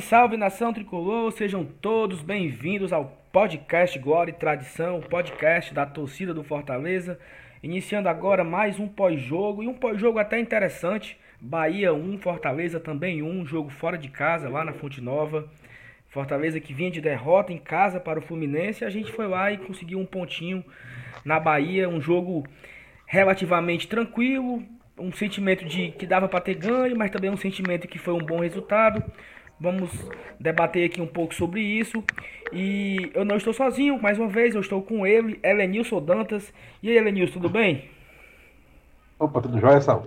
Salve, salve nação tricolor, sejam todos bem-vindos ao podcast Glória e Tradição, podcast da torcida do Fortaleza. Iniciando agora mais um pós-jogo e um pós-jogo até interessante. Bahia 1, Fortaleza também 1, jogo fora de casa lá na Fonte Nova. Fortaleza que vinha de derrota em casa para o Fluminense, a gente foi lá e conseguiu um pontinho na Bahia, um jogo relativamente tranquilo, um sentimento de que dava para ter ganho, mas também um sentimento que foi um bom resultado. Vamos debater aqui um pouco sobre isso. E eu não estou sozinho, mais uma vez, eu estou com ele, Elenilson Dantas. E aí, Elenilson, tudo bem? Opa, tudo jóia, Sal?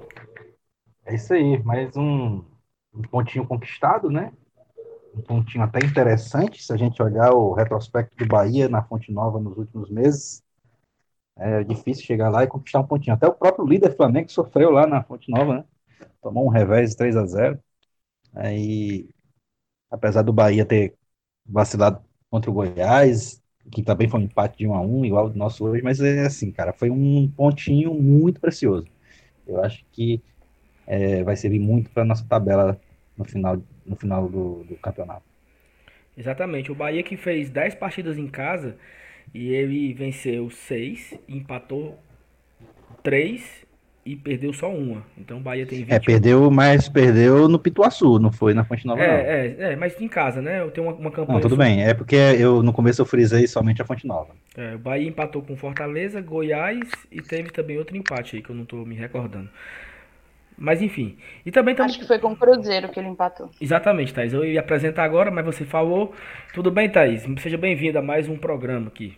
É isso aí, mais um, um pontinho conquistado, né? Um pontinho até interessante, se a gente olhar o retrospecto do Bahia na Fonte Nova nos últimos meses. É difícil chegar lá e conquistar um pontinho. Até o próprio líder Flamengo sofreu lá na Fonte Nova, né? Tomou um revés 3 a 0 Aí apesar do Bahia ter vacilado contra o Goiás, que também foi um empate de 1 a 1 igual do nosso hoje, mas é assim, cara, foi um pontinho muito precioso. Eu acho que é, vai servir muito para nossa tabela no final, no final do, do, campeonato. Exatamente, o Bahia que fez 10 partidas em casa e ele venceu 6, empatou 3 e perdeu só uma. Então o Bahia tem 20. É, perdeu, mas perdeu no Pituaçu, não foi na Fonte Nova. É, é, é, mas em casa, né? Eu tenho uma, uma campanha. Não, tudo bem. É porque eu no começo eu frisei somente a Fonte Nova. É, o Bahia empatou com Fortaleza, Goiás e teve também outro empate aí que eu não estou me recordando. Mas enfim. E também Acho que foi com o Cruzeiro que ele empatou. Exatamente, Thaís. Eu ia apresentar agora, mas você falou. Tudo bem, Thaís? Seja bem-vinda a mais um programa aqui.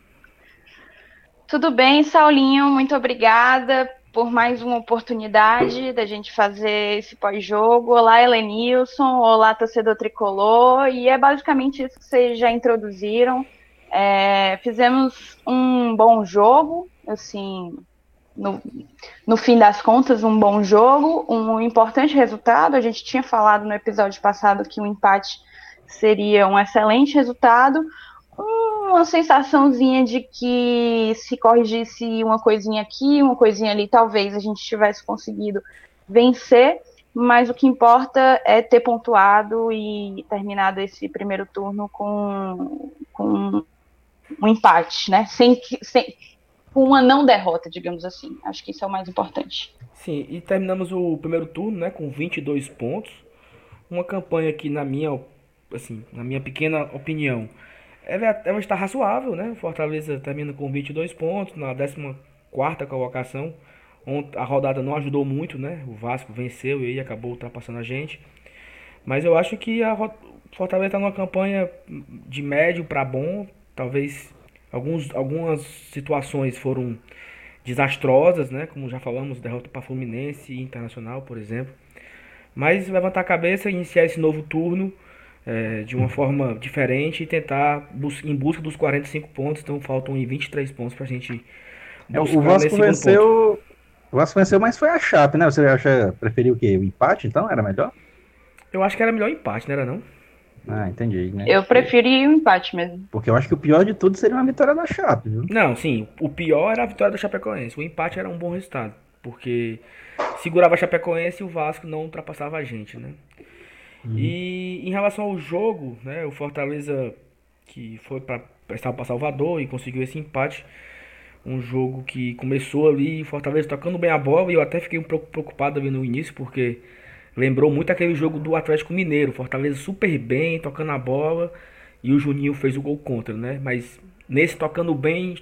Tudo bem, Saulinho. Muito obrigada por mais uma oportunidade da gente fazer esse pós-jogo. Olá, Helenilson. Olá, torcedor tricolor. E é basicamente isso que vocês já introduziram. É, fizemos um bom jogo, assim, no, no fim das contas, um bom jogo, um importante resultado. A gente tinha falado no episódio passado que o empate seria um excelente resultado uma sensaçãozinha de que se corrigisse uma coisinha aqui, uma coisinha ali, talvez a gente tivesse conseguido vencer, mas o que importa é ter pontuado e terminado esse primeiro turno com, com um empate, né? Sem, sem, uma não derrota, digamos assim. Acho que isso é o mais importante. Sim, e terminamos o primeiro turno, né, com 22 pontos. Uma campanha que na minha, assim, na minha pequena opinião, ela, ela está razoável, né? Fortaleza termina com 22 pontos na 14 colocação. A rodada não ajudou muito, né? O Vasco venceu e acabou ultrapassando a gente. Mas eu acho que a Fortaleza está numa campanha de médio para bom. Talvez alguns, algumas situações foram desastrosas, né? Como já falamos, derrota para Fluminense e Internacional, por exemplo. Mas levantar a cabeça e iniciar esse novo turno é, de uma forma diferente e tentar bus em busca dos 45 pontos. Então faltam 23 pontos para a gente é, buscar o Vasco venceu, O Vasco venceu, mas foi a Chape, né? Você acha, preferiu o quê? O empate, então? Era melhor? Eu acho que era melhor o empate, não era não? Ah, entendi. Né? Eu preferi o empate mesmo. Porque eu acho que o pior de tudo seria uma vitória da Chape, viu? Não, sim. O pior era a vitória da Chapecoense. O empate era um bom resultado. Porque segurava a Chapecoense e o Vasco não ultrapassava a gente, né? Uhum. E em relação ao jogo, né, o Fortaleza que foi para prestar para Salvador e conseguiu esse empate. Um jogo que começou ali, Fortaleza tocando bem a bola, e eu até fiquei um pouco preocupado ali no início, porque lembrou muito aquele jogo do Atlético Mineiro. Fortaleza super bem, tocando a bola, e o Juninho fez o gol contra, né? Mas nesse tocando bem,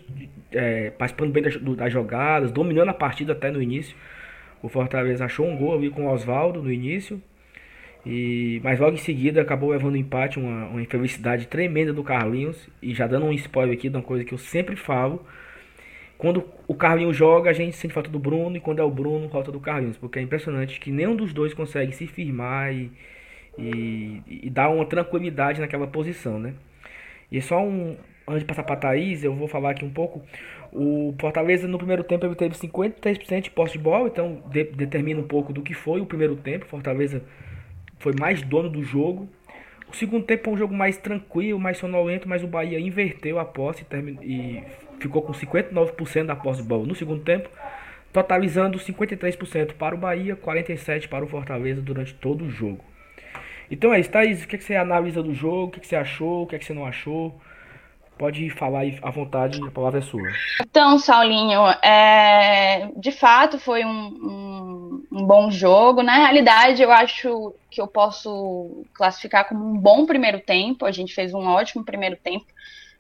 é, participando bem das, das jogadas, dominando a partida até no início. O Fortaleza achou um gol ali com o Oswaldo no início, e, mas logo em seguida acabou levando empate, uma, uma infelicidade tremenda do Carlinhos. E já dando um spoiler aqui de uma coisa que eu sempre falo. Quando o Carlinhos joga, a gente sente falta do Bruno. E quando é o Bruno, falta do Carlinhos. Porque é impressionante que nenhum dos dois consegue se firmar e, e, e dar uma tranquilidade naquela posição, né? E só um. Antes de passar para Thaís, eu vou falar aqui um pouco. O Fortaleza no primeiro tempo ele teve 53% de posse de bola, então de, determina um pouco do que foi o primeiro tempo. Fortaleza foi mais dono do jogo. O segundo tempo foi um jogo mais tranquilo, mais sonolento, mas o Bahia inverteu a posse e ficou com 59% da posse de bola no segundo tempo, totalizando 53% para o Bahia, 47% para o Fortaleza durante todo o jogo. Então é isso, Thaís, o que, é que você analisa do jogo, o que, é que você achou, o que, é que você não achou? Pode falar aí à vontade, a palavra é sua. Então, Saulinho, é... de fato foi um, um, um, bom jogo. Na realidade, eu acho que eu posso classificar como um bom primeiro tempo. A gente fez um ótimo primeiro tempo,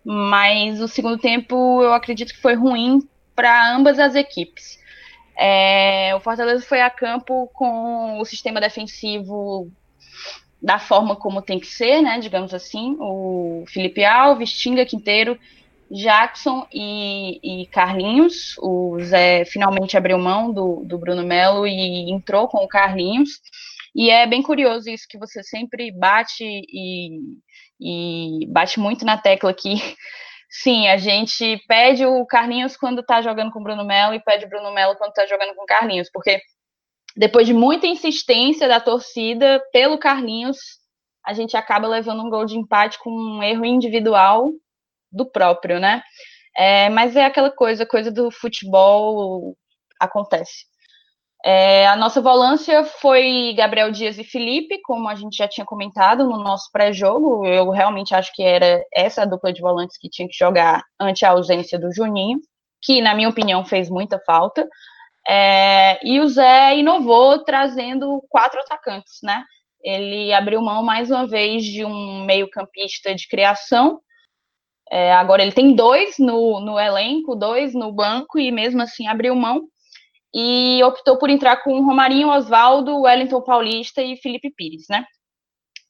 mas o segundo tempo eu acredito que foi ruim para ambas as equipes. É... O Fortaleza foi a campo com o sistema defensivo da forma como tem que ser, né, digamos assim, o Felipe Alves, Tinga Quinteiro, Jackson e, e, Carlinhos, o Zé finalmente abriu mão do, do Bruno Melo e entrou com o Carlinhos, e é bem curioso isso que você sempre bate e, e bate muito na tecla aqui. Sim, a gente pede o Carlinhos quando tá jogando com o Bruno Melo e pede o Bruno Melo quando tá jogando com o Carlinhos, porque depois de muita insistência da torcida pelo Carlinhos, a gente acaba levando um gol de empate com um erro individual do próprio, né? É, mas é aquela coisa, coisa do futebol acontece. É, a nossa volância foi Gabriel Dias e Felipe, como a gente já tinha comentado no nosso pré-jogo. Eu realmente acho que era essa a dupla de volantes que tinha que jogar ante a ausência do Juninho, que, na minha opinião, fez muita falta. É, e o Zé inovou trazendo quatro atacantes, né? Ele abriu mão mais uma vez de um meio-campista de criação. É, agora ele tem dois no, no elenco, dois no banco, e mesmo assim abriu mão. E optou por entrar com Romarinho, Oswaldo, Wellington Paulista e Felipe Pires, né?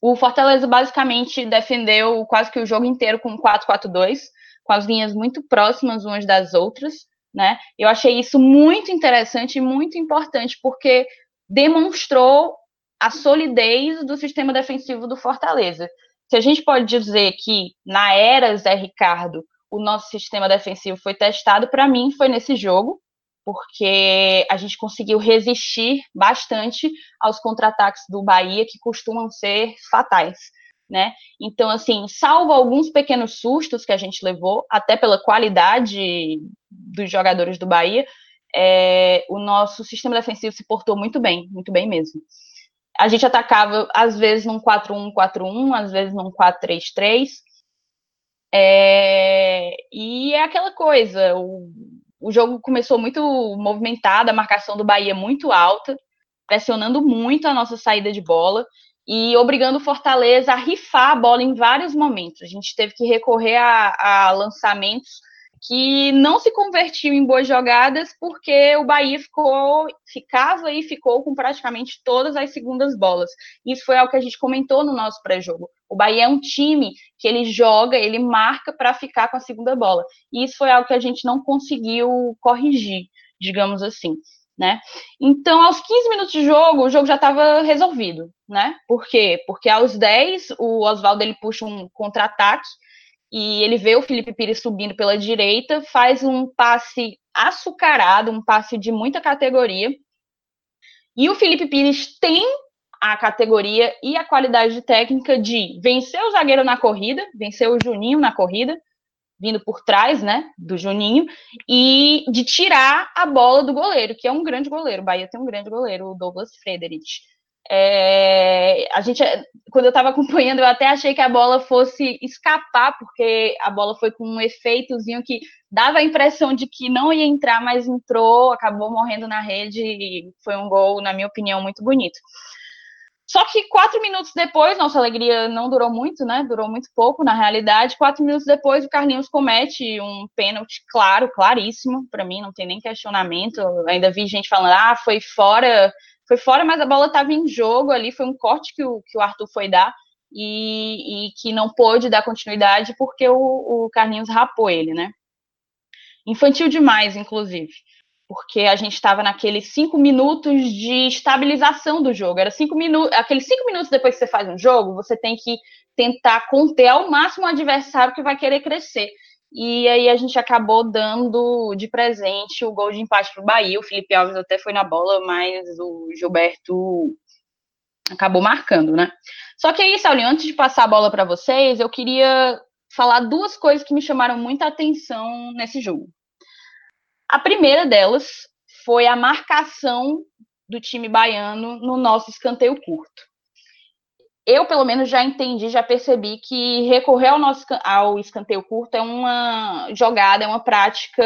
O Fortaleza basicamente defendeu quase que o jogo inteiro com 4-4-2, com as linhas muito próximas umas das outras né? Eu achei isso muito interessante e muito importante, porque demonstrou a solidez do sistema defensivo do Fortaleza. Se a gente pode dizer que na era Zé Ricardo o nosso sistema defensivo foi testado, para mim foi nesse jogo, porque a gente conseguiu resistir bastante aos contra-ataques do Bahia, que costumam ser fatais né? Então, assim, salvo alguns pequenos sustos que a gente levou, até pela qualidade dos jogadores do Bahia, é, o nosso sistema defensivo se portou muito bem, muito bem mesmo. A gente atacava, às vezes, num 4-1-4-1, às vezes num 4-3-3. É, e é aquela coisa, o, o jogo começou muito movimentado, a marcação do Bahia muito alta, pressionando muito a nossa saída de bola e obrigando o Fortaleza a rifar a bola em vários momentos. A gente teve que recorrer a, a lançamentos que não se convertiam em boas jogadas porque o Bahia ficou, ficava e ficou com praticamente todas as segundas bolas. Isso foi algo que a gente comentou no nosso pré-jogo. O Bahia é um time que ele joga, ele marca para ficar com a segunda bola. E isso foi algo que a gente não conseguiu corrigir, digamos assim né? Então, aos 15 minutos de jogo, o jogo já estava resolvido, né? Por quê? Porque aos 10, o Oswaldo ele puxa um contra-ataque e ele vê o Felipe Pires subindo pela direita, faz um passe açucarado, um passe de muita categoria. E o Felipe Pires tem a categoria e a qualidade técnica de vencer o zagueiro na corrida, vencer o Juninho na corrida, vindo por trás, né, do Juninho, e de tirar a bola do goleiro, que é um grande goleiro. O Bahia tem um grande goleiro, o Douglas Frederich. É, a gente, quando eu estava acompanhando, eu até achei que a bola fosse escapar, porque a bola foi com um efeitozinho que dava a impressão de que não ia entrar, mas entrou, acabou morrendo na rede e foi um gol, na minha opinião, muito bonito. Só que quatro minutos depois, nossa alegria não durou muito, né? Durou muito pouco, na realidade. Quatro minutos depois, o Carlinhos comete um pênalti claro, claríssimo. Para mim, não tem nem questionamento. Ainda vi gente falando, ah, foi fora, foi fora, mas a bola estava em jogo ali. Foi um corte que o, que o Arthur foi dar e, e que não pôde dar continuidade porque o, o Carlinhos rapou ele, né? Infantil demais, inclusive porque a gente estava naqueles cinco minutos de estabilização do jogo. Era cinco minutos, aqueles cinco minutos depois que você faz um jogo, você tem que tentar conter ao máximo o adversário que vai querer crescer. E aí a gente acabou dando de presente o gol de empate para o Bahia. O Felipe Alves até foi na bola, mas o Gilberto acabou marcando, né? Só que aí, Saulinho, antes de passar a bola para vocês, eu queria falar duas coisas que me chamaram muita atenção nesse jogo. A primeira delas foi a marcação do time baiano no nosso escanteio curto. eu, pelo menos, já entendi, já percebi que recorrer ao, nosso, ao escanteio curto é uma jogada, é uma prática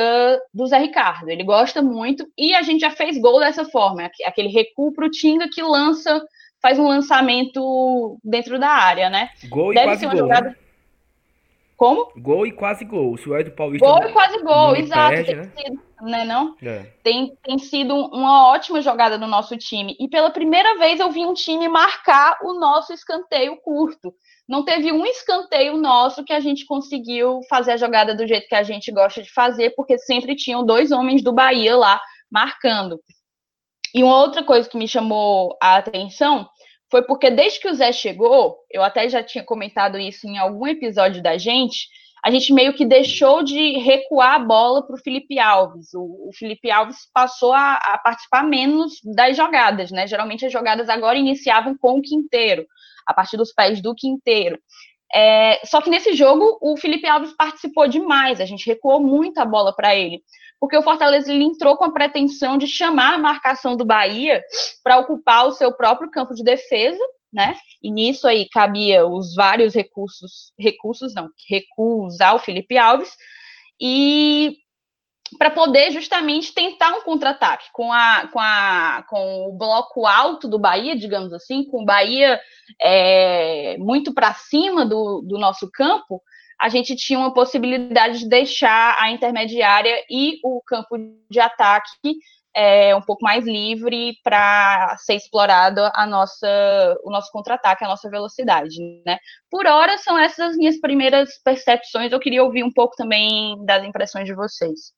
do Zé Ricardo. Ele gosta muito e a gente já fez gol dessa forma, aquele recuo para o Tinga que lança, faz um lançamento dentro da área, né? Gol e Deve quase ser uma gol, jogada. Né? Como? Gol e quase gol. O Ed Paulista. Gol e quase gol, exato. Perde, né? Sido, né, não? É. Tem, tem sido uma ótima jogada do nosso time. E pela primeira vez eu vi um time marcar o nosso escanteio curto. Não teve um escanteio nosso que a gente conseguiu fazer a jogada do jeito que a gente gosta de fazer, porque sempre tinham dois homens do Bahia lá marcando. E uma outra coisa que me chamou a atenção foi porque desde que o Zé chegou, eu até já tinha comentado isso em algum episódio da gente, a gente meio que deixou de recuar a bola para o Felipe Alves. O, Felipe Alves passou a, a, participar menos das jogadas, né? Geralmente as jogadas agora iniciavam com o Quinteiro, a partir dos pés do Quinteiro. É, só que nesse jogo o Felipe Alves participou demais, a gente recuou muito a bola para ele porque o Fortaleza ele entrou com a pretensão de chamar a marcação do Bahia para ocupar o seu próprio campo de defesa, né? E nisso aí cabia os vários recursos, recursos não, recuos ao Felipe Alves e para poder justamente tentar um contra-ataque com a, com a com o bloco alto do Bahia, digamos assim, com o Bahia é, muito para cima do, do nosso campo, a gente tinha uma possibilidade de deixar a intermediária e o campo de ataque é, um pouco mais livre para ser explorado a nossa, o nosso contra-ataque, a nossa velocidade. Né? Por hora, são essas as minhas primeiras percepções. Eu queria ouvir um pouco também das impressões de vocês.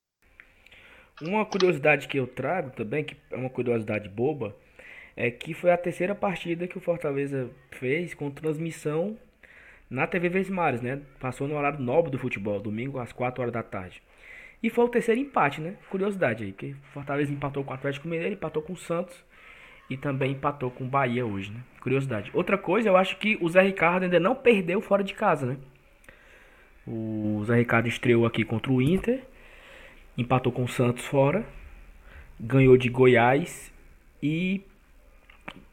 Uma curiosidade que eu trago também, que é uma curiosidade boba, é que foi a terceira partida que o Fortaleza fez com transmissão na TV Vesmares, né? Passou no horário nobre do futebol, domingo às 4 horas da tarde. E foi o terceiro empate, né? Curiosidade aí, porque Fortaleza empatou com o Atlético Mineiro, empatou com o Santos e também empatou com o Bahia hoje, né? Curiosidade. Outra coisa, eu acho que o Zé Ricardo ainda não perdeu fora de casa, né? O Zé Ricardo estreou aqui contra o Inter, empatou com o Santos fora, ganhou de Goiás e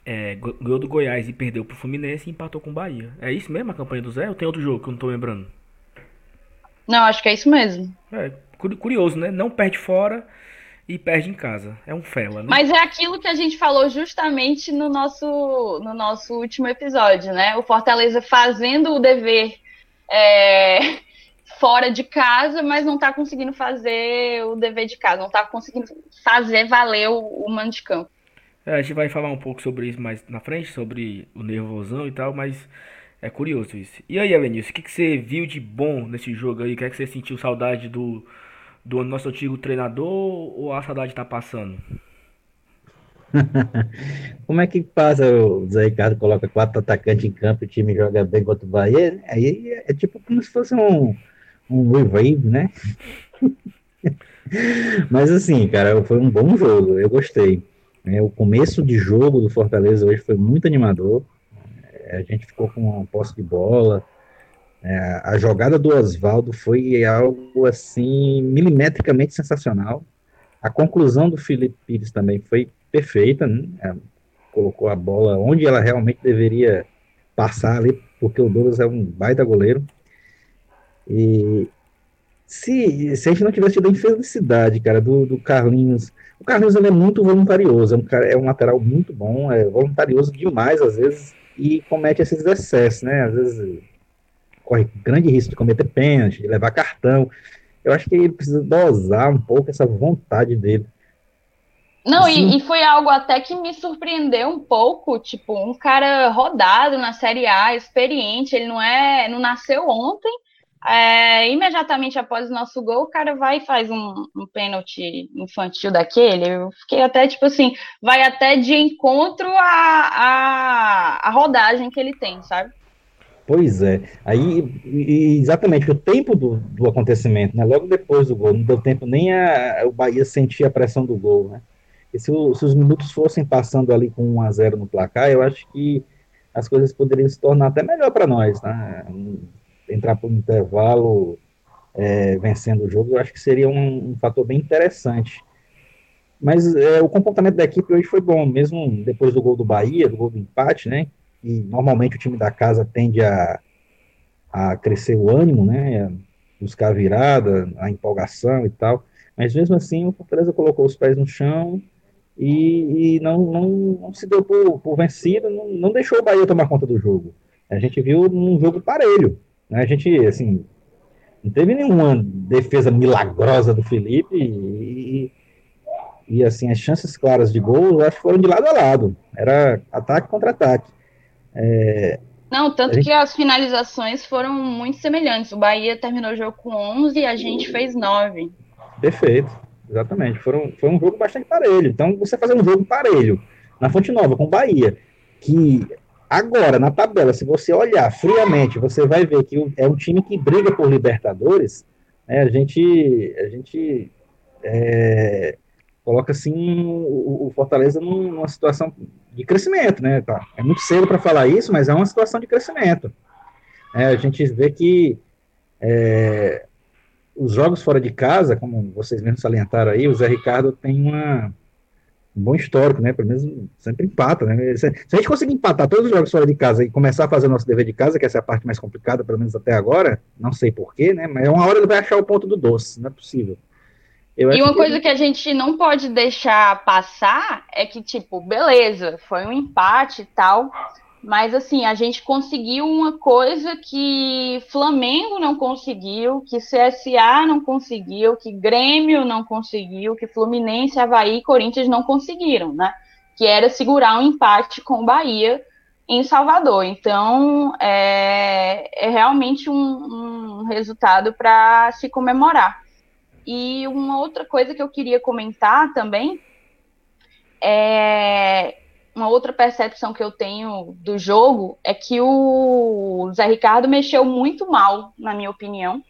é, ganhou do Goiás e perdeu pro Fluminense e empatou com o Bahia. É isso mesmo a campanha do Zé ou tem outro jogo que eu não tô lembrando? Não, acho que é isso mesmo. É, curioso, né? Não perde fora e perde em casa. É um fela, né? Mas é aquilo que a gente falou justamente no nosso, no nosso último episódio, né? O Fortaleza fazendo o dever é, fora de casa, mas não tá conseguindo fazer o dever de casa, não tá conseguindo fazer valer o, o mano de campo. É, a gente vai falar um pouco sobre isso mais na frente, sobre o nervosão e tal, mas é curioso isso. E aí, Elenilson, o que, que você viu de bom nesse jogo aí? O que é que você sentiu saudade do, do nosso antigo treinador ou a saudade tá passando? Como é que passa? O Zé Ricardo coloca quatro atacantes em campo o time joga bem contra o Bahia? Aí é, é tipo como se fosse um, um wave, né? Mas assim, cara, foi um bom jogo, eu gostei. É, o começo de jogo do Fortaleza hoje foi muito animador. É, a gente ficou com uma posse de bola. É, a jogada do Oswaldo foi algo assim milimetricamente sensacional. A conclusão do Felipe Pires também foi perfeita. Né? É, colocou a bola onde ela realmente deveria passar ali, porque o Douglas é um baita goleiro. E se, se a gente não tivesse tido a infelicidade, cara, do, do Carlinhos o Carlinhos ele é muito voluntarioso, é um, cara, é um lateral muito bom, é voluntarioso demais às vezes e comete esses excessos, né? Às vezes corre grande risco de cometer pênalti, de levar cartão. Eu acho que ele precisa dosar um pouco essa vontade dele. Não, assim, e, e, foi algo até que me surpreendeu um pouco, tipo, um cara rodado na Série A, experiente, ele não é, não nasceu ontem, é, imediatamente após o nosso gol, o cara vai e faz um, um pênalti infantil daquele. Eu fiquei até, tipo assim, vai até de encontro à, à, à rodagem que ele tem, sabe? Pois é. Aí, exatamente, o tempo do, do acontecimento, né? Logo depois do gol, não deu tempo nem a, o Bahia sentir a pressão do gol, né? E se, se os minutos fossem passando ali com 1 a 0 no placar, eu acho que as coisas poderiam se tornar até melhor para nós, né? Entrar para o intervalo é, vencendo o jogo, eu acho que seria um, um fator bem interessante. Mas é, o comportamento da equipe hoje foi bom, mesmo depois do gol do Bahia, do gol do empate, né? e normalmente o time da casa tende a, a crescer o ânimo, né, buscar a virada, a empolgação e tal, mas mesmo assim o Fortaleza colocou os pés no chão e, e não, não, não, se deu por, por vencido, não, não, deixou o Bahia tomar conta do jogo. A gente viu um jogo parelho, né, a gente, assim, não teve nenhuma defesa milagrosa do Felipe e, e assim, as chances claras de gol, acho que foram de lado a lado. Era ataque contra ataque. É, não, tanto gente... que as finalizações foram muito semelhantes. O Bahia terminou o jogo com 11 e a gente fez 9. Perfeito, exatamente. Foram, foi um jogo bastante parelho. Então, você fazer um jogo parelho na Fonte Nova com o Bahia, que agora, na tabela, se você olhar friamente, você vai ver que é um time que briga por Libertadores. Né, a gente, a gente é, coloca assim o, o Fortaleza numa situação de crescimento, né? Tá? É muito cedo para falar isso, mas é uma situação de crescimento. É, a gente vê que é, os jogos fora de casa, como vocês mesmos salientaram aí, o Zé Ricardo tem uma, um bom histórico, né? Pelo menos sempre empata, né? Se, a gente conseguir empatar todos os jogos fora de casa e começar a fazer o nosso dever de casa, que essa é a parte mais complicada, pelo menos até agora, não sei porquê, né? Mas uma hora ele vai achar o ponto do doce, não é possível. Eu e uma que... coisa que a gente não pode deixar passar é que, tipo, beleza, foi um empate e tal, mas assim, a gente conseguiu uma coisa que Flamengo não conseguiu, que CSA não conseguiu, que Grêmio não conseguiu, que Fluminense, Havaí e Corinthians não conseguiram, né? Que era segurar um empate com o Bahia em Salvador. Então, é, é realmente um, um resultado para se comemorar. E uma outra coisa que eu queria comentar também é uma outra percepção que eu tenho do jogo é que o Zé Ricardo mexeu muito mal, na minha opinião.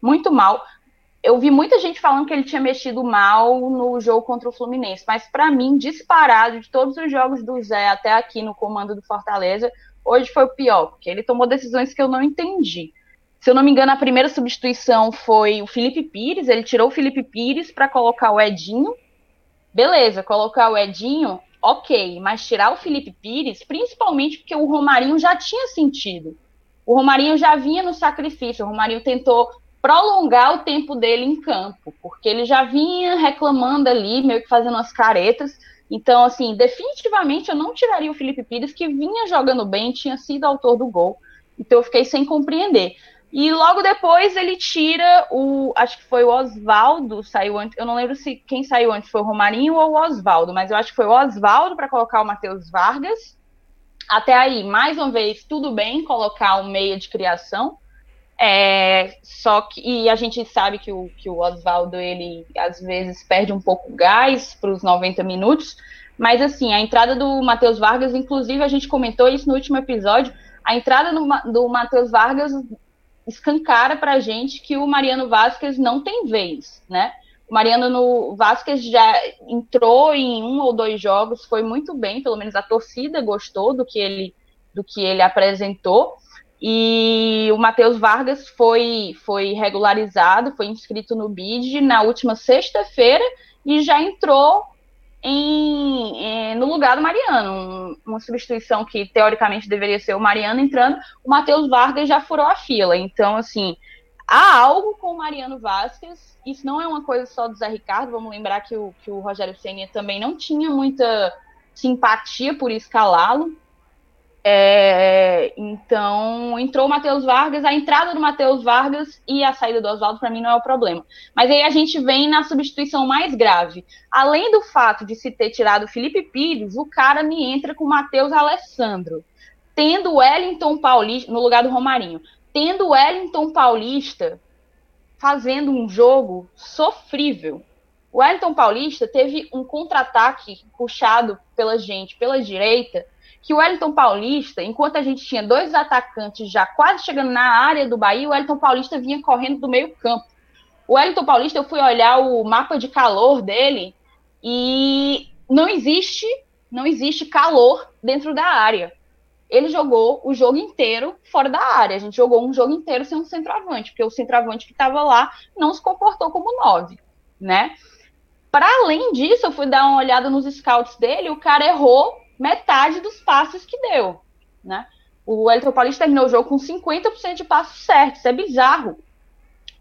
Muito mal. Eu vi muita gente falando que ele tinha mexido mal no jogo contra o Fluminense, mas para mim, disparado de todos os jogos do Zé até aqui no comando do Fortaleza, hoje foi o pior, porque ele tomou decisões que eu não entendi. Se eu não me engano, a primeira substituição foi o Felipe Pires. Ele tirou o Felipe Pires para colocar o Edinho. Beleza, colocar o Edinho, ok, mas tirar o Felipe Pires, principalmente porque o Romarinho já tinha sentido. O Romarinho já vinha no sacrifício. O Romarinho tentou prolongar o tempo dele em campo, porque ele já vinha reclamando ali, meio que fazendo umas caretas. Então, assim, definitivamente eu não tiraria o Felipe Pires, que vinha jogando bem, tinha sido autor do gol. Então eu fiquei sem compreender. E logo depois ele tira o. Acho que foi o Oswaldo, saiu antes. Eu não lembro se quem saiu antes foi o Romarinho ou o Oswaldo, mas eu acho que foi o Oswaldo para colocar o Matheus Vargas. Até aí, mais uma vez, tudo bem colocar um meia de criação. É, só que e a gente sabe que o, que o Oswaldo ele às vezes perde um pouco gás para os 90 minutos, mas assim, a entrada do Matheus Vargas, inclusive a gente comentou isso no último episódio, a entrada do, do Matheus Vargas escancara para a gente que o Mariano Vasquez não tem vez, né? O Mariano no Vasquez já entrou em um ou dois jogos, foi muito bem, pelo menos a torcida gostou do que ele, do que ele apresentou. E o Matheus Vargas foi, foi regularizado, foi inscrito no BID na última sexta-feira e já entrou em, em, no lugar do Mariano. uma substituição que teoricamente deveria ser o Mariano entrando, o Matheus Vargas já furou a fila. Então, assim, há algo com o Mariano Vasquez. Isso não é uma coisa só do Zé Ricardo. Vamos lembrar que o, que o Rogério Senna também não tinha muita simpatia por escalá-lo. É, então, entrou o Matheus Vargas, a entrada do Matheus Vargas e a saída do Oswaldo, para mim, não é o problema. Mas aí a gente vem na substituição mais grave. Além do fato de se ter tirado o Felipe Pires, o cara me entra com o Matheus Alessandro. Tendo Wellington Paulista, no lugar do Romarinho, tendo Wellington Paulista fazendo um jogo sofrível. O Wellington Paulista teve um contra-ataque puxado pela gente, pela direita, que o Wellington Paulista, enquanto a gente tinha dois atacantes já quase chegando na área do Bahia, o Wellington Paulista vinha correndo do meio campo. O Wellington Paulista, eu fui olhar o mapa de calor dele e não existe, não existe calor dentro da área. Ele jogou o jogo inteiro fora da área. A gente jogou um jogo inteiro sem um centroavante, porque o centroavante que estava lá não se comportou como nove, né? Para além disso, eu fui dar uma olhada nos scouts dele, o cara errou metade dos passes que deu. né? O Wellington Paulista terminou o jogo com 50% de passos certos. Isso é bizarro.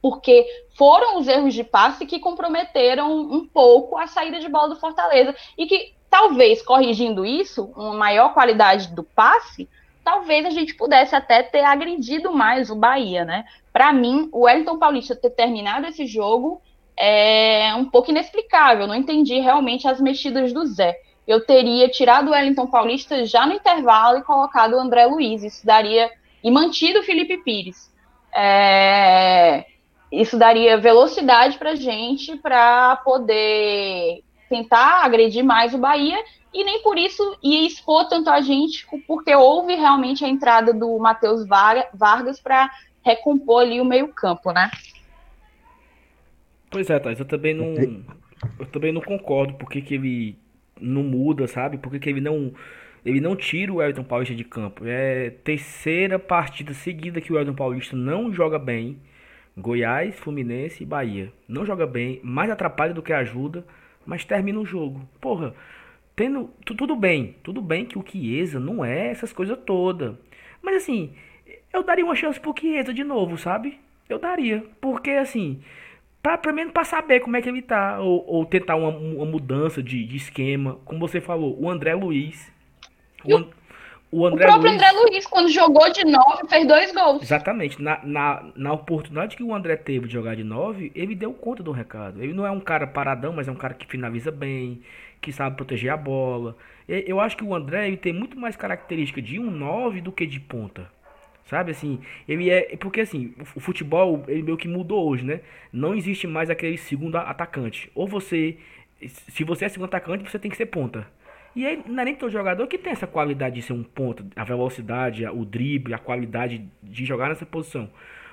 Porque foram os erros de passe que comprometeram um pouco a saída de bola do Fortaleza. E que talvez corrigindo isso, uma maior qualidade do passe, talvez a gente pudesse até ter agredido mais o Bahia, né? Para mim, o Wellington Paulista ter terminado esse jogo é um pouco inexplicável. Não entendi realmente as mexidas do Zé. Eu teria tirado o Wellington Paulista já no intervalo e colocado o André Luiz. Isso daria. E mantido o Felipe Pires. É, isso daria velocidade para gente para poder tentar agredir mais o Bahia e nem por isso ia expor tanto a gente, porque houve realmente a entrada do Matheus Vargas para recompor ali o meio-campo, né? Pois é, Thais, eu também não. Eu também não concordo porque que ele não muda, sabe? Porque que ele não. Ele não tira o Elton Paulista de campo. É terceira partida seguida que o Elton Paulista não joga bem. Goiás, Fluminense e Bahia. Não joga bem, mais atrapalha do que ajuda, mas termina o jogo. Porra, tendo. Tudo bem, tudo bem que o Chiesa não é essas coisas todas. Mas assim, eu daria uma chance pro Chiesa de novo, sabe? Eu daria. Porque assim, pra, pelo menos pra saber como é que ele tá. Ou, ou tentar uma, uma mudança de, de, esquema. Como você falou, o André Luiz. O, o, André o próprio Luiz, André Luiz, quando jogou de 9, fez dois gols. Exatamente. Na, na, na oportunidade que o André teve de jogar de 9, ele deu conta do recado. Ele não é um cara paradão, mas é um cara que finaliza bem, que sabe proteger a bola. Eu acho que o André ele tem muito mais característica de um 9 do que de ponta. Sabe assim, ele é. Porque assim, o futebol ele meio que mudou hoje, né? Não existe mais aquele segundo atacante. Ou você. Se você é segundo atacante, você tem que ser ponta. E aí não é nem todo jogador que tem essa qualidade de ser um ponta, a velocidade, o drible, a qualidade de jogar nessa posição.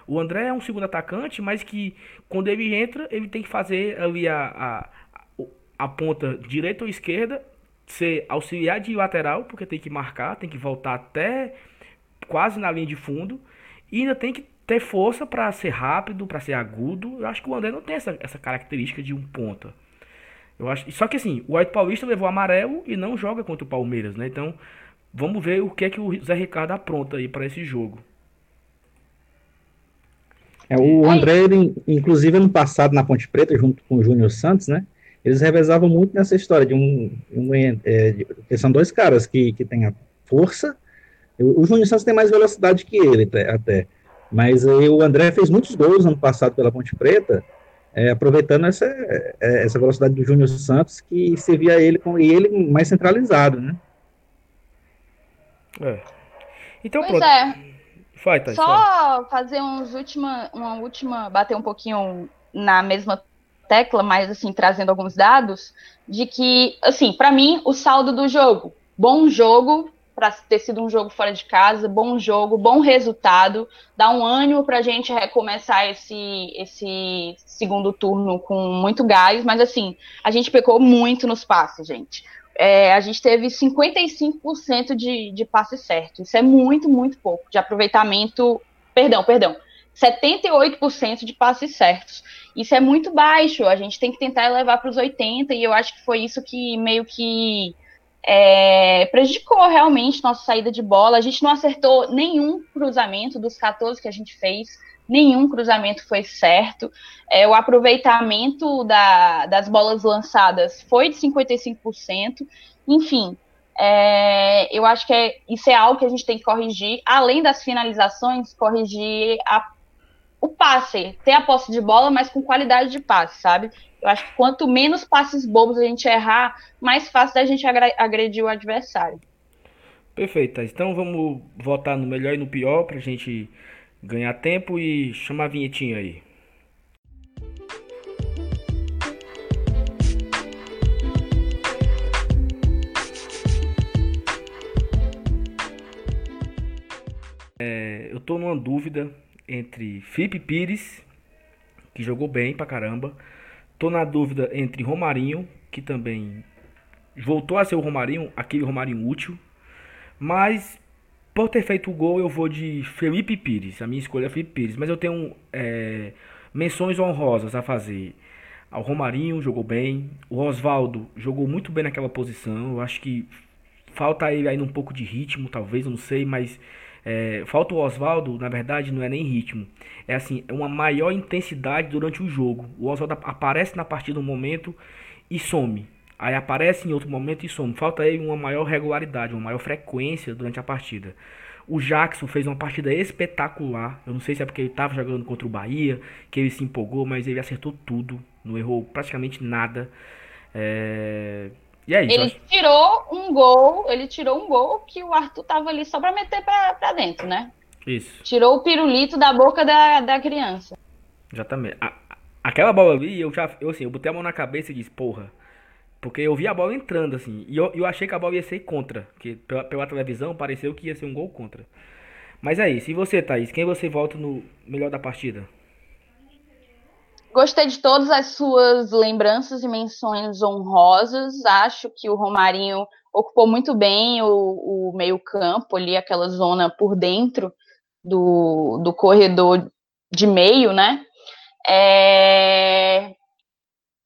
O André é um segundo atacante, mas que quando ele entra, ele tem que fazer ali a, a, a ponta direita ou esquerda, ser auxiliar de lateral, porque tem que marcar, tem que voltar até quase na linha de fundo. E ainda tem que ter força para ser rápido, para ser agudo. Eu acho que o André não tem essa, essa característica de um ponta. Eu acho, só que assim, o White Paulista levou amarelo e não joga contra o Palmeiras, né? Então, vamos ver o que é que o Zé Ricardo apronta aí para esse jogo. É, o André, ele, inclusive ano passado na Ponte Preta, junto com o Júnior Santos, né? Eles revezavam muito nessa história de um. um é, de, são dois caras que, que têm a força o Júnior Santos tem mais velocidade que ele, até. Mas aí o André fez muitos gols ano passado pela Ponte Preta, é, aproveitando essa, é, essa velocidade do Júnior Santos, que servia ele com e ele mais centralizado, né? É. Então, pois pronto. é. Vai, tá, Só fazer uns última, uma última, bater um pouquinho na mesma tecla, mas assim, trazendo alguns dados, de que, assim, para mim, o saldo do jogo, bom jogo, para ter sido um jogo fora de casa, bom jogo, bom resultado, dá um ânimo para a gente recomeçar esse, esse segundo turno com muito gás, mas assim, a gente pecou muito nos passes, gente. É, a gente teve 55% de, de passe certo, isso é muito, muito pouco, de aproveitamento, perdão, perdão, 78% de passes certos. Isso é muito baixo, a gente tem que tentar levar para os 80%, e eu acho que foi isso que meio que é, prejudicou realmente nossa saída de bola. A gente não acertou nenhum cruzamento dos 14 que a gente fez, nenhum cruzamento foi certo. É, o aproveitamento da, das bolas lançadas foi de 55%. Enfim, é, eu acho que é, isso é algo que a gente tem que corrigir, além das finalizações, corrigir a, o passe, ter a posse de bola, mas com qualidade de passe, sabe? Eu acho que quanto menos passes bobos a gente errar, mais fácil da gente agredir o adversário. Perfeito. Então vamos votar no melhor e no pior pra gente ganhar tempo e chamar a vinhetinha aí. É, eu tô numa dúvida entre Felipe Pires, que jogou bem pra caramba, Tô na dúvida entre Romarinho, que também voltou a ser o Romarinho, aquele Romarinho útil. Mas por ter feito o gol, eu vou de Felipe Pires. A minha escolha é Felipe Pires. Mas eu tenho é, menções honrosas a fazer. O Romarinho jogou bem. O Oswaldo jogou muito bem naquela posição. Eu acho que falta ele ainda um pouco de ritmo, talvez, eu não sei, mas é, falta o Oswaldo, na verdade, não é nem ritmo. É assim, é uma maior intensidade durante o jogo. O Oswaldo aparece na partida um momento e some. Aí aparece em outro momento e some. Falta ele uma maior regularidade, uma maior frequência durante a partida. O Jackson fez uma partida espetacular. Eu não sei se é porque ele estava jogando contra o Bahia, que ele se empolgou, mas ele acertou tudo. Não errou praticamente nada. É... E isso. Ele tirou um gol, ele tirou um gol que o Arthur tava ali só para meter para dentro, né? Isso. Tirou o pirulito da boca da, da criança. Exatamente. A, aquela bola ali, eu já, eu assim, eu botei a mão na cabeça e disse, porra. Porque eu vi a bola entrando, assim. E eu, eu achei que a bola ia ser contra. Porque pela, pela televisão pareceu que ia ser um gol contra. Mas é isso. E você, Thaís? Quem você volta no melhor da partida? Gostei de todas as suas lembranças e menções honrosas. Acho que o Romarinho ocupou muito bem o, o meio-campo ali, aquela zona por dentro do, do corredor de meio, né? É...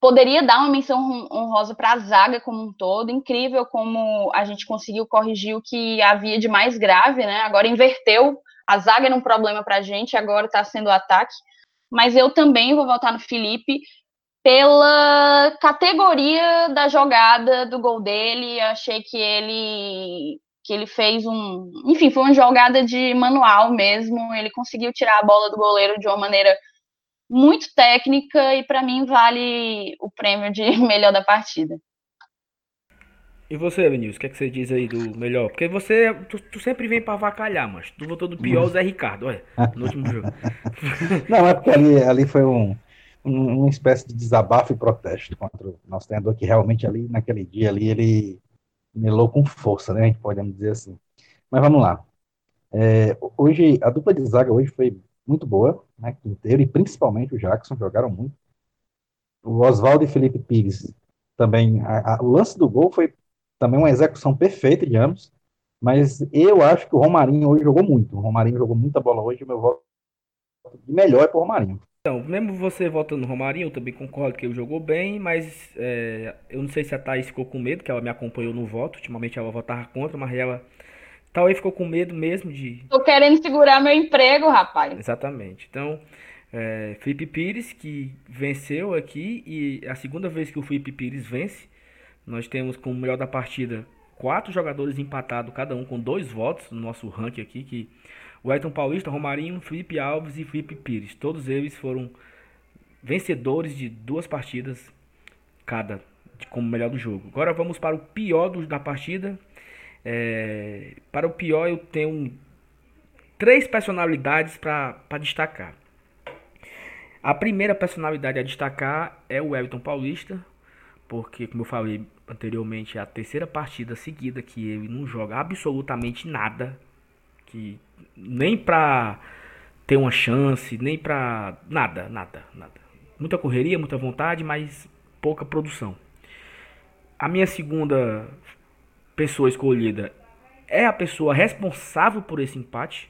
Poderia dar uma menção honrosa para a zaga como um todo. Incrível como a gente conseguiu corrigir o que havia de mais grave, né? Agora inverteu. A zaga era um problema para a gente, agora está sendo o ataque mas eu também vou votar no Felipe pela categoria da jogada do gol dele. Achei que ele que ele fez um, enfim, foi uma jogada de manual mesmo. Ele conseguiu tirar a bola do goleiro de uma maneira muito técnica e para mim vale o prêmio de melhor da partida. E você, Vinícius, o que, é que você diz aí do melhor? Porque você, tu, tu sempre vem pra avacalhar, mas tu votou do pior o Zé Ricardo, olha, no último jogo. Não, é porque ali, ali foi um, um, uma espécie de desabafo e protesto contra o nosso treinador, que realmente ali, naquele dia ali, ele melou com força, né, a gente pode dizer assim. Mas vamos lá. É, hoje, a dupla de zaga hoje foi muito boa, né, Quinteiro e principalmente o Jackson jogaram muito. O Oswaldo e Felipe Pires também, a, a, o lance do gol foi também uma execução perfeita de ambos, mas eu acho que o Romarinho hoje jogou muito. O Romarinho jogou muita bola hoje, o meu voto de melhor é para o Romarinho. Então, mesmo você votando no Romarinho, eu também concordo que ele jogou bem, mas é, eu não sei se a Thaís ficou com medo, que ela me acompanhou no voto. Ultimamente ela votava contra, mas ela talvez ficou com medo mesmo de. Tô querendo segurar meu emprego, rapaz. Exatamente. Então, é, Felipe Pires, que venceu aqui, e a segunda vez que o Felipe Pires vence. Nós temos como melhor da partida quatro jogadores empatados, cada um com dois votos no nosso ranking aqui, que o Ayrton Paulista, Romarinho, Felipe Alves e Felipe Pires. Todos eles foram vencedores de duas partidas cada, como melhor do jogo. Agora vamos para o pior do, da partida. É, para o pior eu tenho três personalidades para destacar. A primeira personalidade a destacar é o Everton Paulista, porque, como eu falei anteriormente, a terceira partida seguida que ele não joga absolutamente nada, que nem pra ter uma chance, nem pra nada, nada, nada. Muita correria, muita vontade, mas pouca produção. A minha segunda pessoa escolhida é a pessoa responsável por esse empate,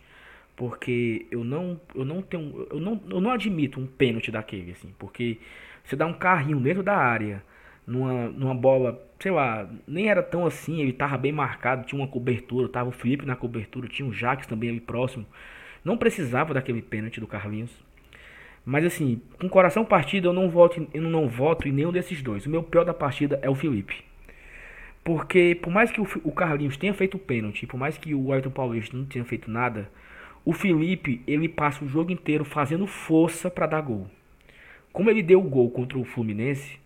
porque eu não, eu não tenho, eu não, eu não admito um pênalti daquele assim, porque você dá um carrinho dentro da área numa, numa bola, sei lá, nem era tão assim, ele tava bem marcado, tinha uma cobertura, tava o Felipe na cobertura, tinha o Jaques também ali próximo. Não precisava daquele pênalti do Carlinhos. Mas assim, com coração partido, eu não voto, eu não voto em nenhum desses dois. O meu pior da partida é o Felipe. Porque por mais que o, o Carlinhos tenha feito o pênalti, por mais que o Ayrton Paulista não tenha feito nada, o Felipe, ele passa o jogo inteiro fazendo força para dar gol. Como ele deu o gol contra o Fluminense,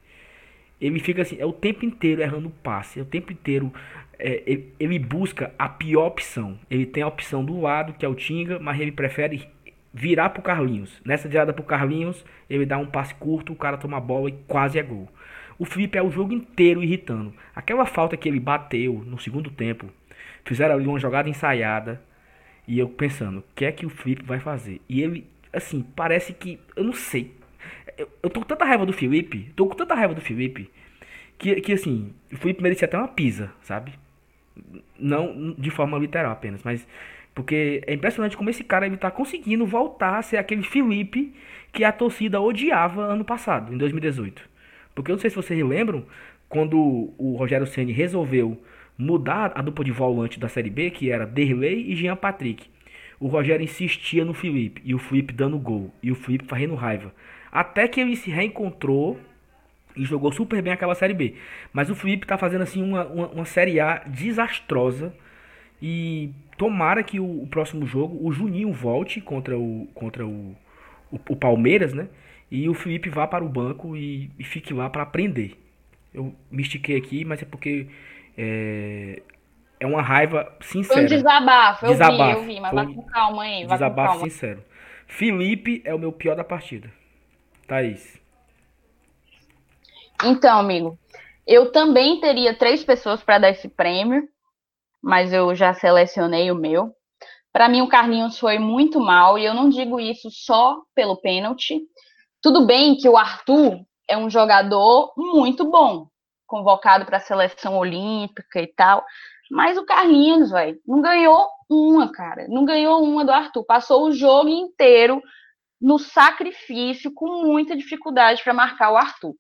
ele fica assim, é o tempo inteiro errando passe, é o tempo inteiro é, ele, ele, busca a pior opção. Ele tem a opção do lado, que é o Tinga, mas ele prefere virar pro Carlinhos. Nessa virada pro Carlinhos, ele dá um passe curto, o cara toma a bola e quase é gol. O Felipe é o jogo inteiro irritando. Aquela falta que ele bateu no segundo tempo, fizeram ali uma jogada ensaiada, e eu pensando, o que é que o Felipe vai fazer? E ele, assim, parece que, eu não sei, eu, eu tô com tanta raiva do Felipe, tô com tanta raiva do Felipe, que, que assim, o Felipe merecia até uma pisa, sabe? Não de forma literal apenas, mas porque é impressionante como esse cara ele tá conseguindo voltar a ser aquele Felipe que a torcida odiava ano passado, em 2018. Porque eu não sei se vocês lembram, quando o Rogério Ceni resolveu mudar a dupla de volante da Série B, que era Derlei e Jean Patrick. O Rogério insistia no Felipe, e o Felipe dando gol, e o Felipe fazendo raiva. Até que ele se reencontrou e jogou super bem aquela Série B. Mas o Felipe tá fazendo assim uma, uma, uma Série A desastrosa. E tomara que o, o, próximo jogo o Juninho volte contra o, contra o, o, o Palmeiras, né? E o Felipe vá para o banco e, e fique lá para aprender. Eu me estiquei aqui, mas é porque é, é uma raiva sincera. Foi um desabafo, eu desabafo. vi, eu vi, mas vai com calma aí. Vai desabafo com calma. sincero. Felipe é o meu pior da partida. Thaís. Então, amigo, eu também teria três pessoas para dar esse prêmio, mas eu já selecionei o meu. Para mim, o Carlinhos foi muito mal, e eu não digo isso só pelo pênalti. Tudo bem que o Arthur é um jogador muito bom, convocado para a seleção olímpica e tal, mas o Carlinhos, velho, não ganhou uma, cara. Não ganhou uma do Arthur. Passou o jogo inteiro no sacrifício, com muita dificuldade para marcar o Arthur.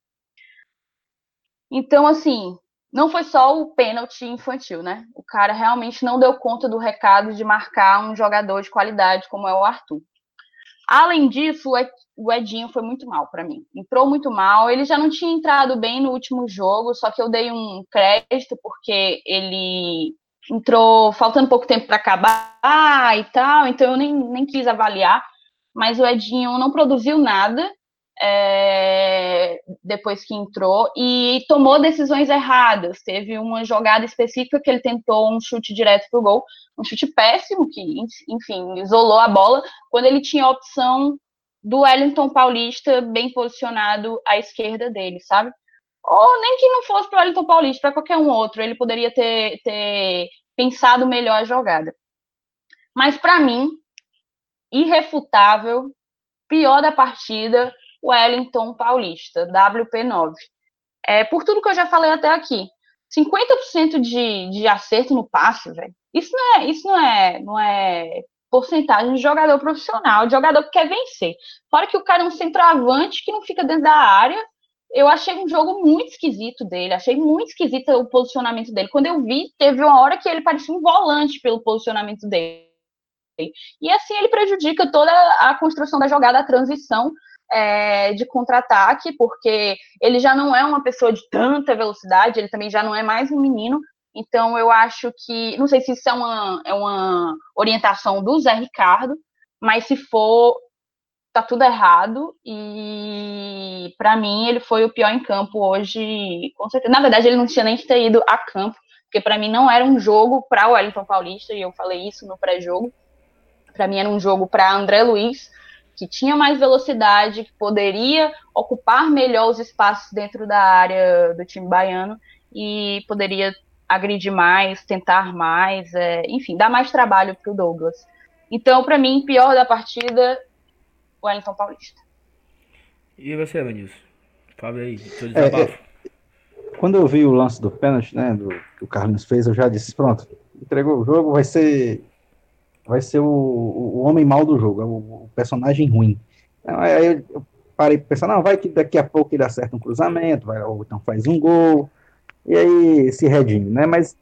Então, assim, não foi só o pênalti infantil, né? O cara realmente não deu conta do recado de marcar um jogador de qualidade como é o Arthur. Além disso, o Edinho foi muito mal para mim. Entrou muito mal. Ele já não tinha entrado bem no último jogo, só que eu dei um crédito porque ele entrou faltando pouco tempo para acabar e tal, então eu nem, nem quis avaliar. Mas o Edinho não produziu nada é, depois que entrou e tomou decisões erradas. Teve uma jogada específica que ele tentou um chute direto pro gol, um chute péssimo que, enfim, isolou a bola quando ele tinha a opção do Wellington Paulista bem posicionado à esquerda dele, sabe? Ou nem que não fosse para o Wellington Paulista, para qualquer um outro, ele poderia ter, ter pensado melhor a jogada. Mas para mim, irrefutável, pior da partida, Wellington Paulista, WP9. É, por tudo que eu já falei até aqui, 50% de, de acerto no passe, velho. Isso não é, isso não é, não é porcentagem de jogador profissional, de jogador que quer vencer. Fora que o cara é um centroavante que não fica dentro da área. Eu achei um jogo muito esquisito dele, achei muito esquisito o posicionamento dele. Quando eu vi, teve uma hora que ele parecia um volante pelo posicionamento dele. E assim ele prejudica toda a construção da jogada, a transição é, de contra-ataque, porque ele já não é uma pessoa de tanta velocidade, ele também já não é mais um menino. Então, eu acho que. Não sei se isso é uma, é uma orientação do Zé Ricardo, mas se for, tá tudo errado. E, para mim, ele foi o pior em campo hoje, com certeza. Na verdade, ele não tinha nem que ter ido a campo, porque para mim não era um jogo para o Wellington Paulista, e eu falei isso no pré-jogo. Para mim era um jogo para André Luiz, que tinha mais velocidade, que poderia ocupar melhor os espaços dentro da área do time baiano e poderia agredir mais, tentar mais, é, enfim, dar mais trabalho para o Douglas. Então, para mim, pior da partida, o Wellington Paulista. E você, Evanilson? Fala aí, é, é, quando eu vi o lance do pênalti, né, do, que o Carlinhos fez, eu já disse, pronto, entregou o jogo, vai ser vai ser o, o homem mal do jogo, é o, o personagem ruim. Aí eu parei para pensar, não, vai que daqui a pouco ele acerta um cruzamento, vai, ou então faz um gol, e aí se redime, né? Mas,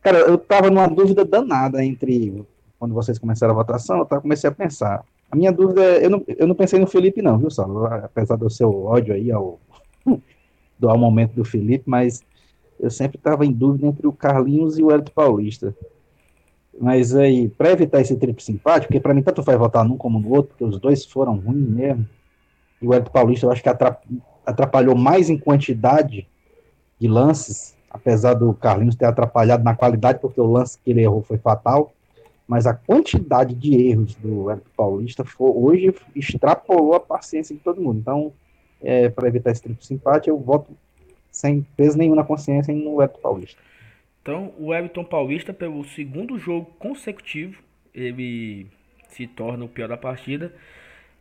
cara, eu tava numa dúvida danada entre, quando vocês começaram a votação, eu tava, comecei a pensar. A minha dúvida, eu não, eu não pensei no Felipe não, viu, Saulo? Apesar do seu ódio aí ao, do, momento do Felipe, mas eu sempre estava em dúvida entre o Carlinhos e o Hélio Paulista. Mas aí, para evitar esse triplo simpático, porque para mim tanto faz votar num como no outro, porque os dois foram ruins mesmo. E o Hélio Paulista eu acho que atrapalhou mais em quantidade de lances, apesar do Carlinhos ter atrapalhado na qualidade, porque o lance que ele errou foi fatal. Mas a quantidade de erros do Hélio Paulista foi, hoje extrapolou a paciência de todo mundo. Então, é, para evitar esse triplo simpático, eu voto sem peso nenhum na consciência no Hélio Paulista. Então, o Everton Paulista, pelo segundo jogo consecutivo, ele se torna o pior da partida.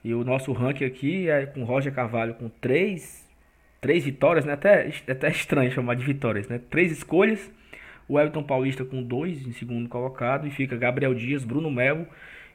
E o nosso ranking aqui é com Roger Carvalho com três, três vitórias, né? Até, até estranho chamar de vitórias, né? Três escolhas. O Everton Paulista com dois em segundo colocado. E fica Gabriel Dias, Bruno Melo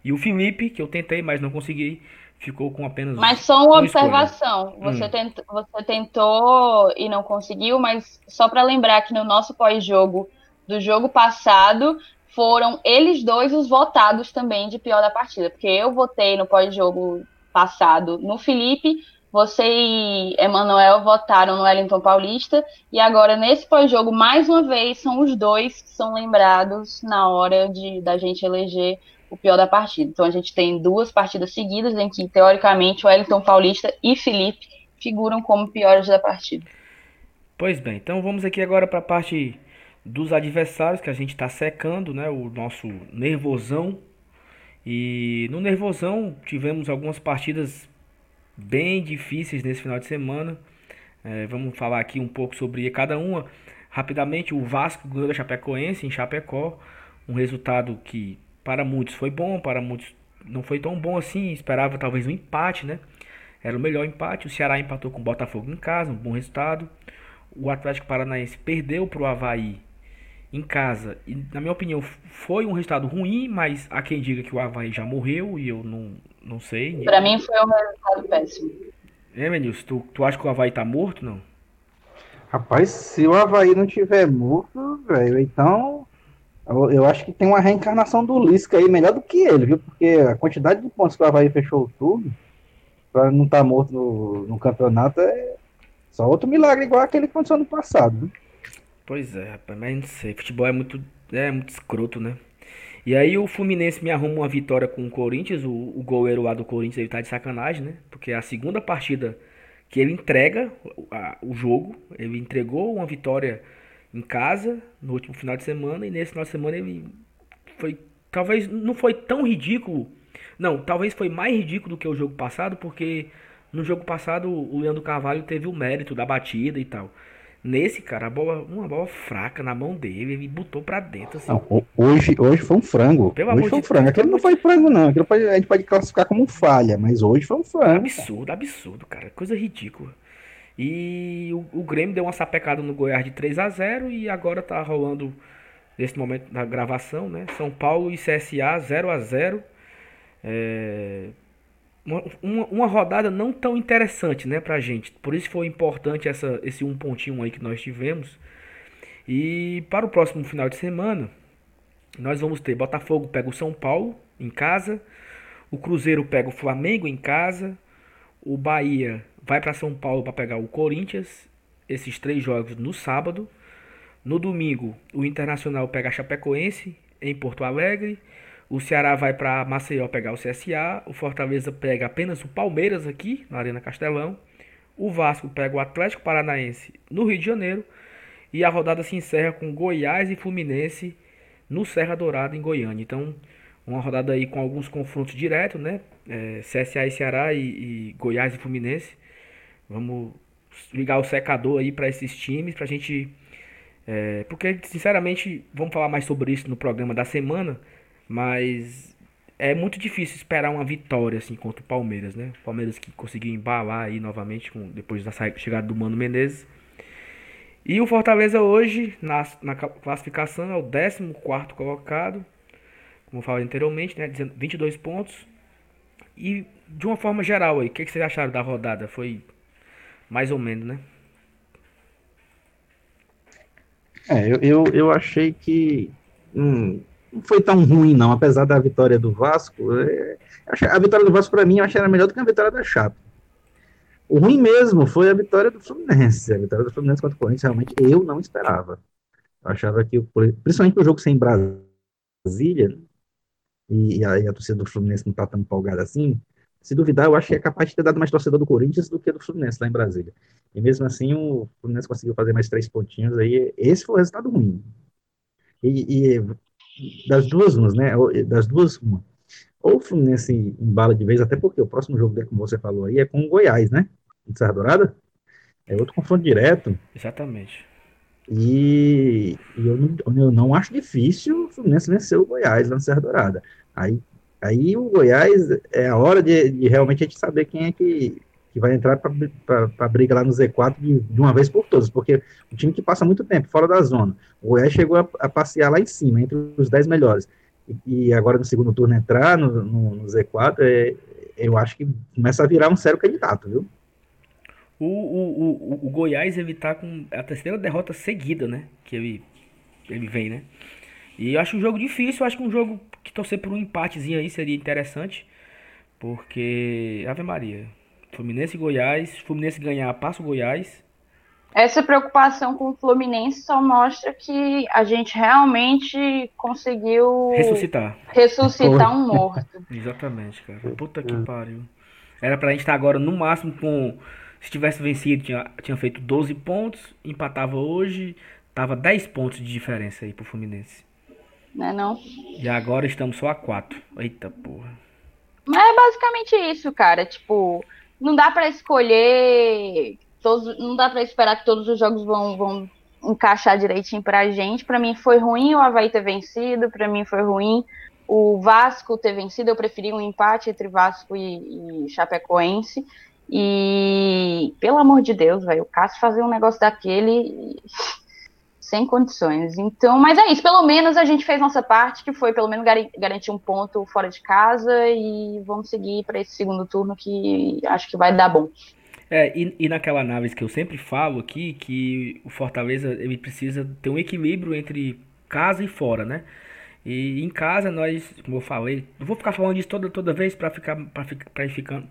e o Felipe, que eu tentei, mas não consegui. Ficou com apenas. Mas só uma observação. Você, hum. tentou, você tentou e não conseguiu, mas só para lembrar que no nosso pós-jogo do jogo passado foram eles dois os votados também de pior da partida, porque eu votei no pós-jogo passado no Felipe, você e Emanuel votaram no Wellington Paulista, e agora nesse pós-jogo, mais uma vez, são os dois que são lembrados na hora de da gente eleger o pior da partida. Então a gente tem duas partidas seguidas em que, teoricamente, o Wellington Paulista e Felipe figuram como piores da partida. Pois bem, então vamos aqui agora para a parte dos adversários que a gente está secando, né? O nosso nervosão. E no nervosão tivemos algumas partidas bem difíceis nesse final de semana. É, vamos falar aqui um pouco sobre cada uma. Rapidamente, o Vasco ganhou da Chapecoense em Chapecó. Um resultado que para muitos foi bom, para muitos não foi tão bom assim. Esperava talvez um empate, né? Era o melhor empate. O Ceará empatou com o Botafogo em casa, um bom resultado. O Atlético Paranaense perdeu para o Havaí em casa. E, na minha opinião, foi um resultado ruim, mas há quem diga que o Havaí já morreu e eu não, não sei. Para mim foi um resultado péssimo. É, Menilson, tu, tu acha que o Havaí tá morto, não? Rapaz, se o Havaí não tiver morto, velho, então eu, eu, acho que tem uma reencarnação do Lisca aí melhor do que ele, viu? Porque a quantidade de pontos que o Havaí fechou tudo, para não estar tá morto no, no campeonato, é só outro milagre igual aquele que aconteceu no passado, viu? Pois é, rapaz, mas não sei. Futebol é muito, é muito escroto, né? E aí o Fluminense me arruma uma vitória com o Corinthians. O, o goleiro lá do Corinthians ele tá de sacanagem, né? Porque é a segunda partida que ele entrega a, o jogo. Ele entregou uma vitória em casa no último final de semana. E nesse final de semana ele foi. Talvez não foi tão ridículo. Não, talvez foi mais ridículo do que o jogo passado, porque no jogo passado o Leandro Carvalho teve o mérito da batida e tal. Nesse, cara, bola, uma bola fraca na mão dele, ele botou pra dentro. Assim. Não, hoje, hoje foi um frango. Pelo hoje foi um frango. Aquilo não foi frango, não. Aquilo pode, a gente pode classificar como falha, mas hoje foi um frango. Absurdo, cara. absurdo, cara. Coisa ridícula. E o, o, Grêmio deu uma sapecada no Goiás de 3 a 0 e agora tá rolando, nesse momento da gravação, né? São Paulo e CSA 0 a 0 é, uma, uma, rodada não tão interessante, né, pra gente. Por isso foi importante essa, esse um pontinho aí que nós tivemos. E para o próximo final de semana, nós vamos ter Botafogo pega o São Paulo em casa, o Cruzeiro pega o Flamengo em casa, o Bahia vai para São Paulo para pegar o Corinthians, esses três jogos no sábado. No domingo, o Internacional pega a Chapecoense em Porto Alegre. O Ceará vai para Maceió pegar o CSA. O Fortaleza pega apenas o Palmeiras aqui, na Arena Castelão. O Vasco pega o Atlético Paranaense no Rio de Janeiro. E a rodada se encerra com Goiás e Fluminense no Serra Dourada, em Goiânia. Então, uma rodada aí com alguns confrontos diretos, né? É, CSA e Ceará e, e, Goiás e Fluminense. Vamos ligar o secador aí para esses times, para a gente. É, porque, sinceramente, vamos falar mais sobre isso no programa da semana. Mas é muito difícil esperar uma vitória assim contra o Palmeiras, né? O Palmeiras que conseguiu embalar aí novamente com, depois da chegada do Mano Menezes. E o Fortaleza hoje, na, na classificação, é o 14 colocado, como eu falei anteriormente, né? 22 pontos. E de uma forma geral aí, o que, que vocês acharam da rodada? Foi mais ou menos, né? É, eu, eu, eu achei que. Hum, não foi tão ruim, não, apesar da vitória do Vasco. É, a vitória do Vasco, para mim, eu achei era melhor do que a vitória da Chape. O ruim mesmo foi a vitória do Fluminense. A vitória do Fluminense contra o Corinthians, realmente, eu não esperava. Eu achava que, principalmente o jogo sem Brasília, e, a, e a torcida do Fluminense não está tão empolgada assim, se duvidar, eu acho que é capaz de ter dado mais torcedor do Corinthians do que do Fluminense lá em Brasília. E mesmo assim, o Fluminense conseguiu fazer mais três pontinhos aí. Esse foi o resultado ruim. E, e das duas umas, né? Das duas, uma. Ou o Fluminense embala de vez, até porque o próximo jogo dele, como você falou aí, é com o Goiás, né? De Serra Dourada. É outro confronto direto. Exatamente. E, e eu, não, eu não acho difícil o Fluminense vencer o Goiás lá no Serra Dourada. Aí, aí o Goiás é a hora de, de realmente a gente saber quem é que que vai entrar para a briga lá no Z4 de, de, uma vez por todas, porque o time que passa muito tempo fora da zona. O Goiás chegou a, a passear lá em cima, entre os 10 melhores. E, e, agora no segundo turno entrar no, no, no Z4, é, eu acho que começa a virar um sério candidato, viu? O, o, o, o Goiás ele tá com a terceira derrota seguida, né? Que ele ele vem, né? E eu acho um jogo difícil, eu acho que um jogo que torcer por um empatezinho aí seria interessante. Porque, Ave Maria, Fluminense e Goiás, Fluminense ganhar, passa o Goiás. Essa preocupação com o Fluminense só mostra que a gente realmente conseguiu ressuscitar, ressuscitar um morto. Exatamente, cara. Puta que pariu. Era pra gente estar agora no máximo com. Se tivesse vencido, tinha, tinha feito 12 pontos, empatava hoje, tava 10 pontos de diferença aí pro Fluminense. Né não? E agora estamos só a 4. Eita porra. Mas é basicamente isso, cara. Tipo, não dá para escolher todos, não dá para esperar que todos os jogos vão, vão encaixar direitinho pra gente. Para mim foi ruim o Havaí ter vencido, para mim foi ruim o Vasco ter vencido. Eu preferi um empate entre Vasco e, e Chapecoense. E pelo amor de Deus, velho, o Cássio fazer um negócio daquele sem condições. Então, mas é isso, pelo menos a gente fez nossa parte, que foi pelo menos garantir um ponto fora de casa e vamos seguir para esse segundo turno que acho que vai dar bom. É, e, e, naquela análise que eu sempre falo aqui, que o Fortaleza ele precisa ter um equilíbrio entre casa e fora, né? E em casa nós, como eu falei, não vou ficar falando disso toda, toda vez para ficar para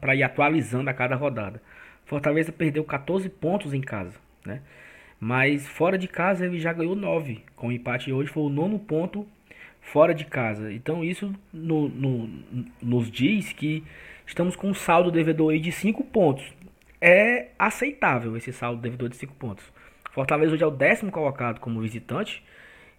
pra ir atualizando a cada rodada. Fortaleza perdeu 14 pontos em casa, né? Mas fora de casa ele já ganhou 9. Com o empate hoje foi o nono ponto fora de casa. Então isso no, no, nos diz que estamos com um saldo devedor aí de 5 pontos. É aceitável esse saldo devedor de 5 pontos. Fortaleza hoje é o décimo colocado como visitante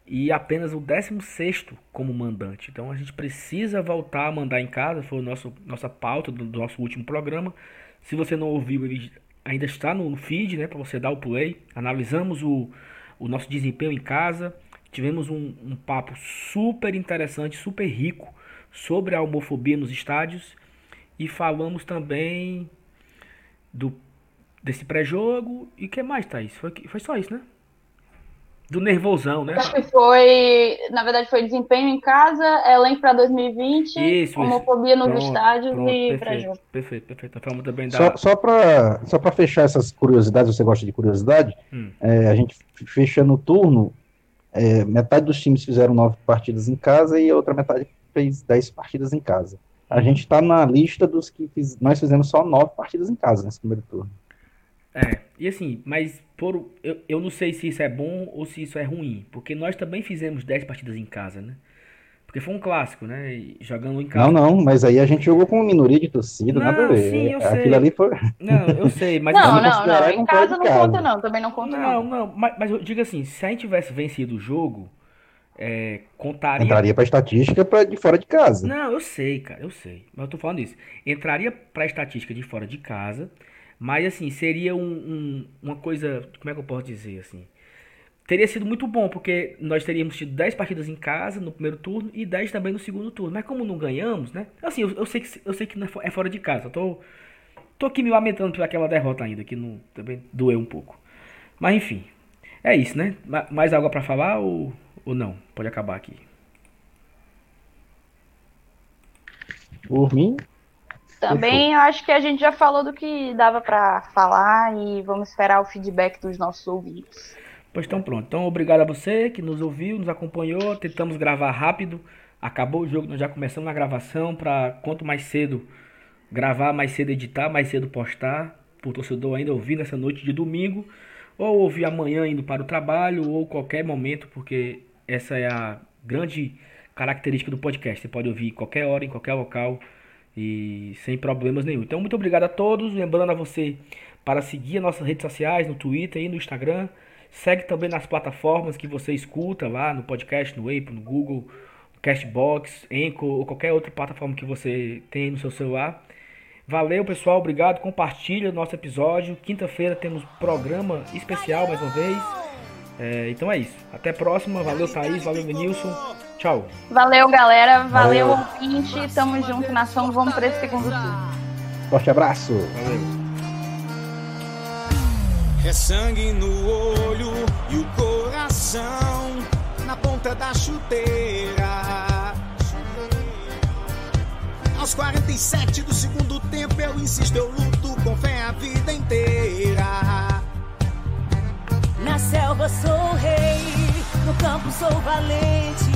e apenas o décimo sexto como mandante. Então a gente precisa voltar a mandar em casa. Foi a nosso, nossa pauta do, do nosso último programa. Se você não ouviu, ele ainda está no feed, né, para você dar o play. Analisamos o, o nosso desempenho em casa. Tivemos um, um papo super interessante, super rico sobre a homofobia nos estádios. E falamos também do desse pré-jogo. E que mais, Thaís? Foi, foi só isso, né? Do nervosão, né? Acho que foi, na verdade, foi desempenho em casa, elenco para 2020, isso, homofobia isso. nos pronto, estádios pronto, e para jogo. Perfeito, perfeito. Falamos também da... Só, só para só pra fechar essas curiosidades, você gosta de curiosidade? Hum. É, a gente fechando o turno, é, metade dos times fizeram nove partidas em casa e a outra metade fez dez partidas em casa. A gente está na lista dos que fiz, nós fizemos só nove partidas em casa nesse primeiro turno. É, e assim, mas por, eu, eu não sei se isso é bom ou se isso é ruim, porque nós também fizemos 10 partidas em casa, né? Porque foi um clássico, né? Jogando em casa. Não, não, mas aí a gente jogou com uma minoria de torcida, não, nada a ver. Sim, eu Aquilo sei. ali foi. Não, eu sei, mas. não, não, não, em casa não casa. conta, não, também não conta, não. Não, não, mas, mas eu digo assim, se a gente tivesse vencido o jogo, é, contaria. Entraria pra estatística pra de fora de casa. Não, eu sei, cara, eu sei. Mas eu tô falando isso. Entraria pra estatística de fora de casa. Mas assim, seria um, um, uma coisa. Como é que eu posso dizer assim? Teria sido muito bom, porque nós teríamos tido 10 partidas em casa no primeiro turno e 10 também no segundo turno. Mas como não ganhamos, né? Assim, eu, eu sei, que, eu sei que é, é fora de casa. Eu tô, tô aqui me lamentando por aquela derrota ainda, que não, também doeu um pouco. Mas enfim, é isso, né? Mais algo para falar ou, ou não? Pode acabar aqui. Por mim, também acho que a gente já falou do que dava para falar e vamos esperar o feedback dos nossos ouvintes. Pois então pronto. Então obrigado a você que nos ouviu, nos acompanhou. Tentamos gravar rápido. Acabou o jogo, nós já começamos na gravação para quanto mais cedo gravar, mais cedo editar, mais cedo postar. Para o torcedor ainda ouvir nessa noite de domingo. Ou ouvir amanhã indo para o trabalho, ou qualquer momento, porque essa é a grande característica do podcast. Você pode ouvir qualquer hora, em qualquer local e sem problemas nenhum. Então, muito obrigado a todos. Lembrando a você para seguir as nossas redes sociais, no Twitter e no Instagram. Segue também nas plataformas que você escuta lá no podcast, no Apple, no Google, Castbox, Anchor ou qualquer outra plataforma que você tem no seu celular. Valeu, pessoal. Obrigado. Compartilha o nosso episódio. Quinta-feira temos programa especial mais uma vez. É, então é isso. Até a próxima. Valeu, Thaís. Valeu, Denilson. Tchau. Valeu, galera. Valeu, Valeu. ouvinte. Tamo junto, nação. Vamos para esse segundo turno. Forte abraço. Valeu. É sangue no olho e o coração na ponta da chuteira. Aos 47 do segundo tempo eu insisto, eu luto com fé a vida inteira. Na selva sou rei, no campo sou valente.